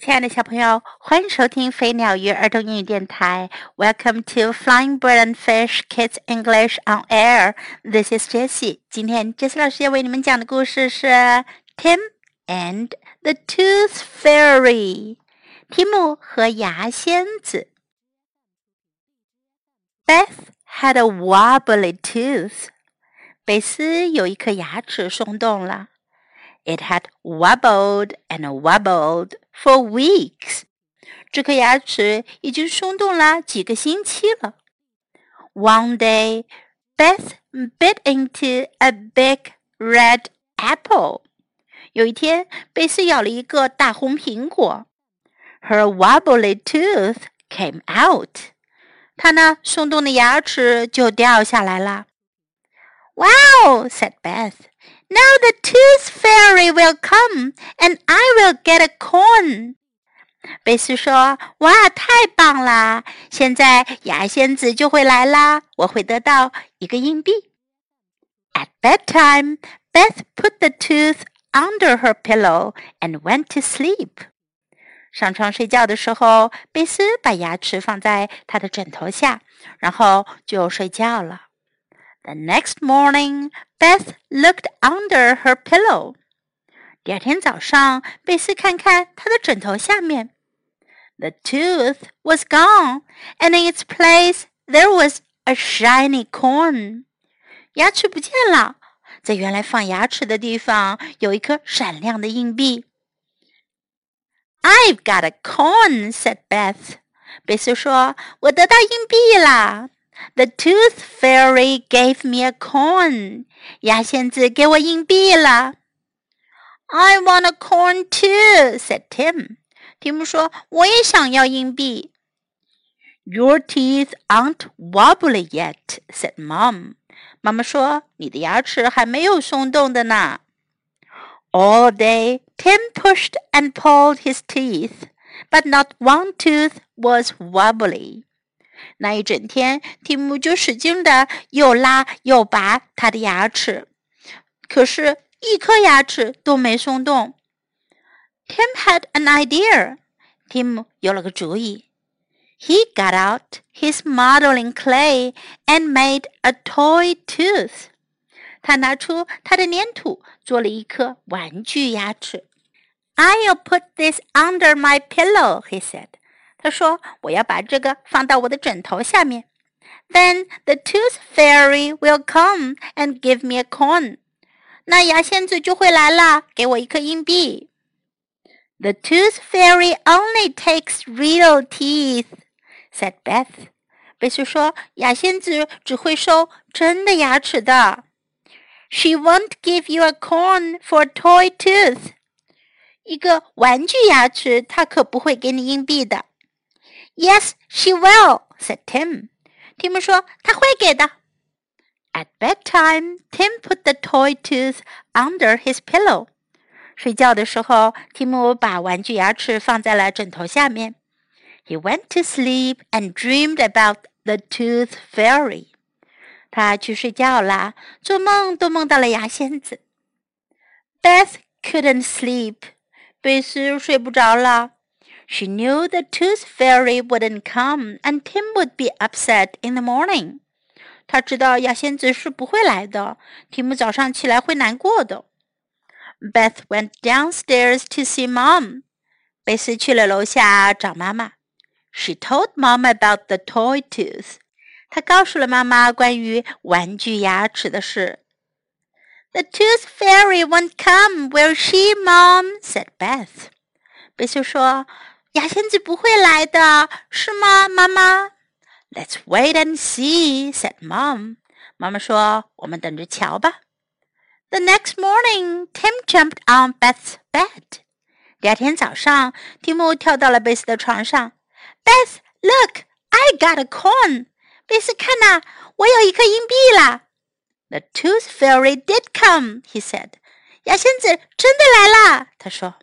亲爱的小朋友，欢迎收听飞鸟鱼儿童英语电台。Welcome to Flying Bird and Fish Kids English on Air. This is Jessie. 今天 Jessie 老师要为你们讲的故事是 Tim and the Tooth Fairy。提姆和牙仙子。Beth had a wobbly tooth. 贝斯有一颗牙齿松动了。It had wobbled and wobbled For weeks. 这颗牙齿已经松动了几个星期了。One day, Beth bit into a big red apple. 有一天，贝斯咬了一个大红苹果。Her wobbly tooth came out. 她那松动的牙齿就掉下来了。Wow, said Beth. Now the tooth fairy will come, and I will get a corn. 贝斯说：“哇，太棒啦！现在牙仙子就会来啦，我会得到一个硬币。” At bedtime, Beth put the tooth under her pillow and went to sleep. 上床睡觉的时候，贝斯把牙齿放在她的枕头下，然后就睡觉了。 The next morning, Beth looked under her pillow. 第二天早上，贝斯看看她的枕头下面。The tooth was gone, and in its place there was a shiny corn. 牙齿不见了，在原来放牙齿的地方有一颗闪亮的硬币。I've got a corn," said Beth. 贝斯说：“我得到硬币啦。” The tooth fairy gave me a coin. 牙仙子给我硬币了。I want a coin too, said Tim. 提姆说：“我也想要硬币。” Your teeth aren't wobbly yet, said Mom. 妈妈说：“你的牙齿还没有松动的呢。” All day, Tim pushed and pulled his teeth, but not one tooth was wobbly. 那一整天，蒂姆就使劲的又拉又拔他的牙齿，可是，一颗牙齿都没松动。Tim had an idea. Tim 有了个主意。He got out his modeling clay and made a toy tooth. 他拿出他的粘土，做了一颗玩具牙齿。I'll put this under my pillow, he said. 他说：“我要把这个放到我的枕头下面。”Then the tooth fairy will come and give me a coin。那牙仙子就会来了，给我一颗硬币。The tooth fairy only takes real teeth," said Beth. 贝斯说：“牙仙子只会收真的牙齿的。”She won't give you a coin for a toy tooth. 一个玩具牙齿，她可不会给你硬币的。 Yes, she will," said Tim. 提姆说他会给的。At bedtime, Tim put the toy tooth under his pillow. 睡觉的时候，提姆把玩具牙齿放在了枕头下面。He went to sleep and dreamed about the tooth fairy. 他去睡觉啦，做梦都梦到了牙仙子。Beth couldn't sleep. 贝斯睡不着了。 she knew the tooth fairy wouldn't come and Tim would be upset in the morning. 她知道牙仙子是不会来的，提姆早上起来会难过的。Beth went downstairs to see mom. 贝斯去了楼下找妈妈。She told mom about the toy tooth. 她告诉了妈妈关于玩具牙齿的事。The tooth fairy won't come, will she, mom? said Beth. 贝斯说。 牙仙子不会来的，是吗，妈妈？Let's wait and see," said Mom. 妈妈说：“我们等着瞧吧。” The next morning, Tim jumped on Beth's bed. 第二天早上，蒂姆跳到了贝斯的床上。Beth, look, I got a coin. 贝斯，看呐，我有一颗硬币啦。The tooth fairy did come, he said. 牙仙子真的来啦，他说。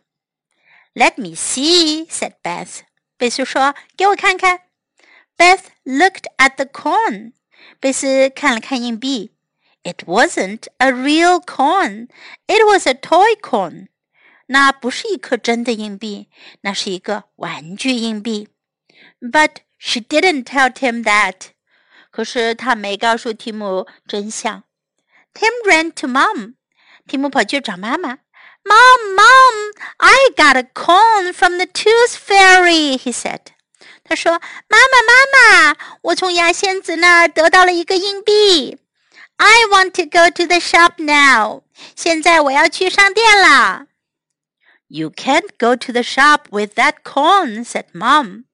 let me see," said Beth. 贝斯说：“给我看看。” Beth looked at the coin. 贝斯看了看硬币。It wasn't a real coin. It was a toy coin. 那不是一颗真的硬币，那是一个玩具硬币。But she didn't tell Tim that. 可是她没告诉提姆真相。Tim ran to mom. 提姆跑去找妈妈。 Mom, mom, I got a coin from the tooth fairy. He said. 他说：“妈妈，妈妈，我从牙仙子那儿得到了一个硬币。I want to go to the shop now. 现在我要去商店了。” You can't go to the shop with that coin," said Mom.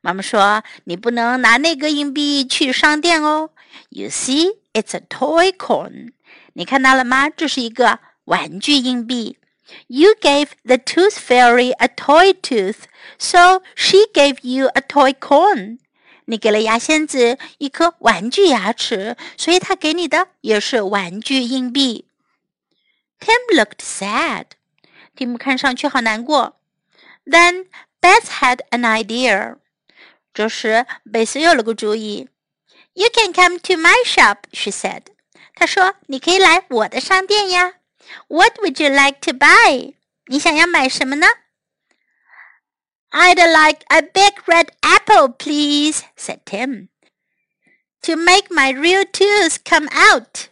妈妈说：“你不能拿那个硬币去商店哦。You see, it's a toy coin. 你看到了吗？这是一个玩具硬币。 You gave the tooth fairy a toy tooth, so she gave you a toy coin. 你给了牙仙子一颗玩具牙齿，所以她给你的也是玩具硬币。Tim looked sad. 蒂姆看上去好难过。Then Beth had an idea. 这时贝斯有了个主意。You can come to my shop, she said. 她说：“你可以来我的商店呀。” What would you like to buy? 你想要买什么呢？I'd like a big red apple, please, said Tim. To make my real tooth come out.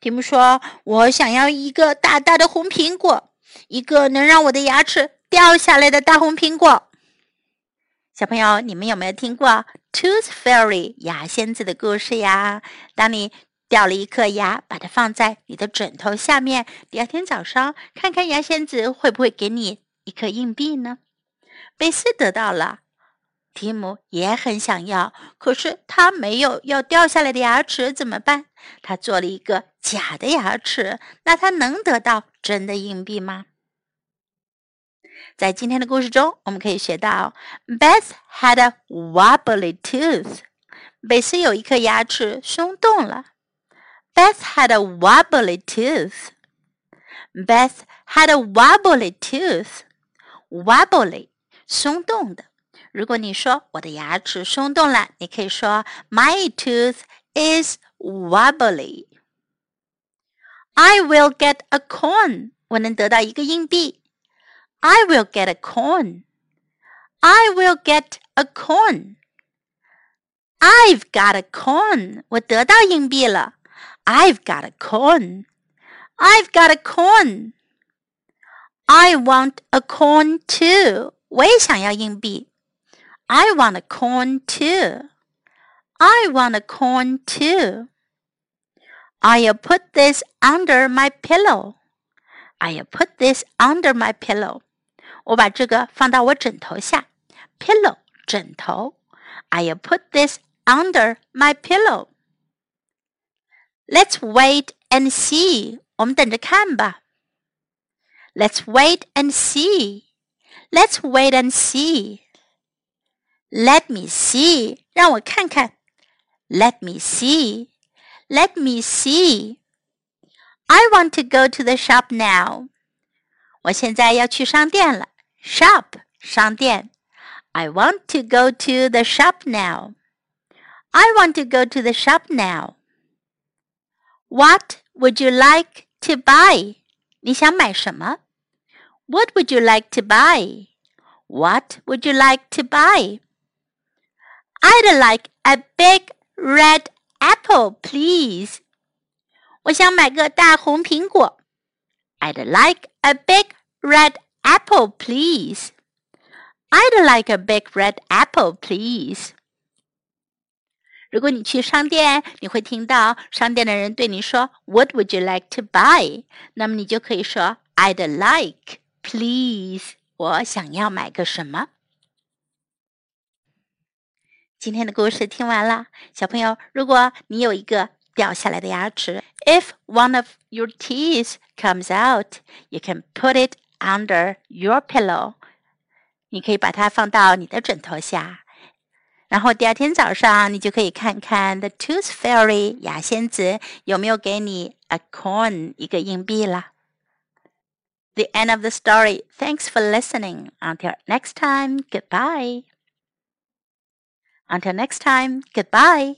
提姆说：“我想要一个大大的红苹果，一个能让我的牙齿掉下来的大红苹果。”小朋友，你们有没有听过 Tooth Fairy 牙仙子的故事呀？当你 掉了一颗牙，把它放在你的枕头下面。第二天早上，看看牙仙子会不会给你一颗硬币呢？贝斯得到了，提姆也很想要，可是他没有要掉下来的牙齿，怎么办？他做了一个假的牙齿，那他能得到真的硬币吗？在今天的故事中，我们可以学到，Beth had a wobbly tooth。贝斯有一颗牙齿松动了。Beth had a wobbly tooth. Beth had a wobbly tooth. Wobbly，松动的。如果你说我的牙齿松动了，你可以说 My tooth is wobbly. I will get a coin. 我能得到一个硬币。I will get a coin. I will get a coin. I've got a coin. 我得到硬币了。 I've got a coin. I've got a coin. I want a coin too. 我也想要硬币。I want a coin too. I want a coin too. I'll put this under my pillow. I'll put this under my pillow. 我把这个放到我枕头下。Pillow 枕头。I'll put this under my pillow. Let's wait and see. 我们等着看吧。Let's wait and see. Let's wait and see. Let me see. 让我看看。Let me see. Let me see. I want to go to the shop now. 我现在要去商店了。Shop 商店。I want to go to the shop now. I want to go to the shop now. What would you like to buy? 你想买什么？What would you like to buy? What would you like to buy? I'd like a big red apple, please. 我想买个大红苹果。I'd like a big red apple, please. I'd like a big red apple, please. 如果你去商店，你会听到商店的人对你说 "What would you like to buy?" 那么你就可以说 "I'd like, please." 我想要买个什么？今天的故事听完了，小朋友，如果你有一个掉下来的牙齿，if one of your teeth comes out, you can put it under your pillow. 你可以把它放到你的枕头下。然后第二天早上，你就可以看看 The Tooth Fairy 牙仙子有没有给你 a coin 一个硬币了。The end of the story. Thanks for listening. Until next time, goodbye. Until next time, goodbye.